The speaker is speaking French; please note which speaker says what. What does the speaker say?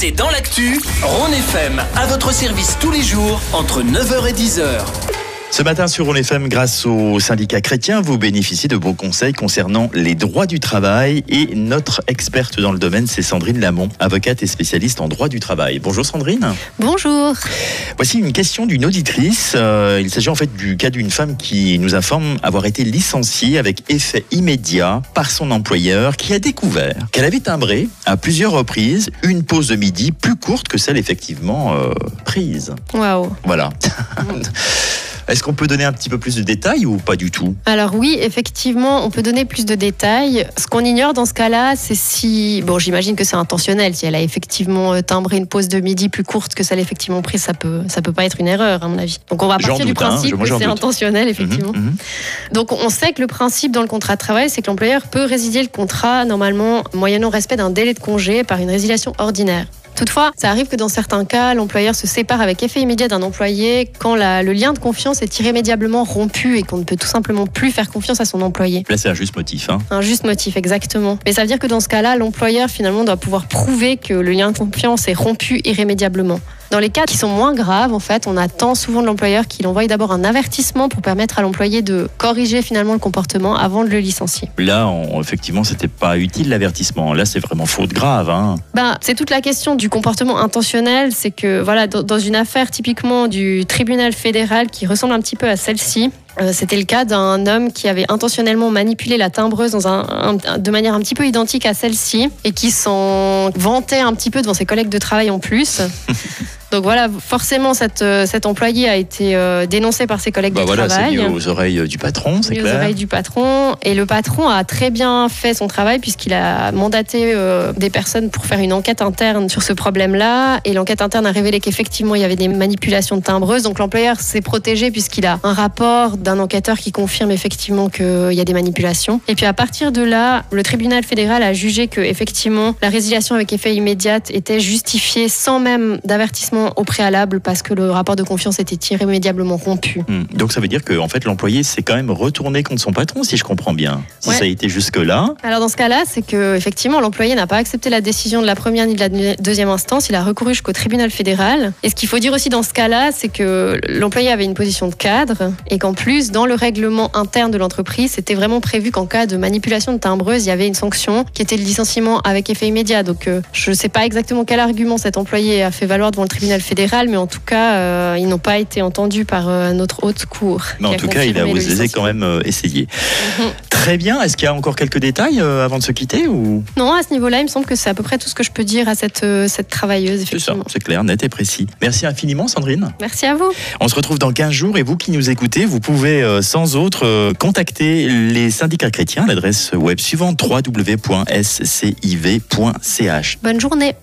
Speaker 1: C'est dans l'actu, Rhône FM, à votre service tous les jours, entre 9h et 10h.
Speaker 2: Ce matin sur On FM, grâce au syndicat chrétien, vous bénéficiez de beaux conseils concernant les droits du travail. Et notre experte dans le domaine, c'est Sandrine Lamont, avocate et spécialiste en droit du travail. Bonjour Sandrine.
Speaker 3: Bonjour.
Speaker 2: Voici une question d'une auditrice. Euh, il s'agit en fait du cas d'une femme qui nous informe avoir été licenciée avec effet immédiat par son employeur qui a découvert qu'elle avait timbré à plusieurs reprises une pause de midi plus courte que celle effectivement euh, prise.
Speaker 3: Waouh.
Speaker 2: Voilà. Est-ce qu'on peut donner un petit peu plus de détails ou pas du tout?
Speaker 3: Alors oui, effectivement, on peut donner plus de détails. Ce qu'on ignore dans ce cas-là, c'est si, bon, j'imagine que c'est intentionnel. Si elle a effectivement euh, timbré une pause de midi plus courte que celle effectivement prise, ça peut, ça peut pas être une erreur à mon avis. Donc on va partir du
Speaker 2: doute, hein.
Speaker 3: principe que c'est intentionnel effectivement.
Speaker 2: Mhm, mhm.
Speaker 3: Donc on sait que le principe dans le contrat de travail, c'est que l'employeur peut résilier le contrat normalement moyennant respect d'un délai de congé par une résiliation ordinaire. Toutefois, ça arrive que dans certains cas, l'employeur se sépare avec effet immédiat d'un employé quand la- le lien de confiance est irrémédiablement rompu et qu'on ne peut tout simplement plus faire confiance à son employé.
Speaker 2: Là, c'est un juste motif. Hein.
Speaker 3: Un juste motif, exactement. Mais ça veut dire que dans ce cas-là, l'employeur finalement doit pouvoir prouver que le lien de confiance est rompu irrémédiablement. Dans les cas qui sont moins graves, en fait, on attend souvent de l'employeur qu'il envoie d'abord un avertissement pour permettre à l'employé de corriger finalement le comportement avant de le licencier.
Speaker 2: Là, on- effectivement, c'était pas utile l'avertissement. Là, c'est vraiment faute grave. Hein.
Speaker 3: Ben, c'est toute la question du comportement intentionnel. C'est que, voilà, dans, une affaire typiquement du tribunal fédéral qui ressemble un petit peu à celle-ci, euh, c'était le cas d'un homme qui avait intentionnellement manipulé la timbreuse dans un, un- de manière un petit peu identique à celle-ci et qui s'en vantait un petit peu devant ses collègues de travail en plus. Donc voilà, forcément, cette, euh, cet employé a été euh, dénoncé par ses collègues
Speaker 2: Bah
Speaker 3: de
Speaker 2: voilà,
Speaker 3: travail
Speaker 2: mis aux oreilles du patron, c'est
Speaker 3: mis aux
Speaker 2: clair.
Speaker 3: oreilles du patron. Et le patron a très bien fait son travail puisqu'il a mandaté euh, des personnes pour faire une enquête interne sur ce problème-là. Et l'enquête interne a révélé qu'effectivement, il y avait des manipulations de timbreuses. Donc l'employeur s'est protégé puisqu'il a un rapport d'un enquêteur qui confirme effectivement qu'il y a des manipulations. Et puis à partir de là, le tribunal fédéral a jugé que effectivement la résiliation avec effet immédiat était justifiée sans même d'avertissement au préalable parce que le rapport de confiance était irrémédiablement rompu.
Speaker 2: Hmm. Donc ça veut dire que en fait l'employé s'est quand même retourné contre son patron, si je comprends bien. Si
Speaker 3: Ouais.
Speaker 2: ça a été jusque là,
Speaker 3: Alors dans ce cas-là, c'est que effectivement l'employé n'a pas accepté la décision de la première ni de la deuxième instance. Il a recouru jusqu'au tribunal fédéral. Et ce qu'il faut dire aussi dans ce cas-là, c'est que l'employé avait une position de cadre et qu'en plus dans le règlement interne de l'entreprise, c'était vraiment prévu qu'en cas de manipulation de timbreuse, il y avait une sanction qui était le licenciement avec effet immédiat. Donc euh, je ne sais pas exactement quel argument cet employé a fait valoir devant le tribunal fédéral, mais en tout cas, euh, ils n'ont pas été entendus par euh, notre haute cour.
Speaker 2: mais en tout cas, il a osé quand même euh, essayer.
Speaker 3: Mhm.
Speaker 2: Très bien. Est-ce qu'il y a encore quelques détails avant de se quitter ou?
Speaker 3: Non, à ce niveau-là, il me semble que c'est à peu près tout ce que je peux dire à cette, cette travailleuse,
Speaker 2: c'est ça. C'est clair, net et précis. Merci infiniment, Sandrine.
Speaker 3: Merci à vous.
Speaker 2: On se retrouve dans 15 jours et vous qui nous écoutez, vous pouvez sans autre contacter les syndicats chrétiens à l'adresse web suivante www.sciv.ch.
Speaker 3: Bonne journée.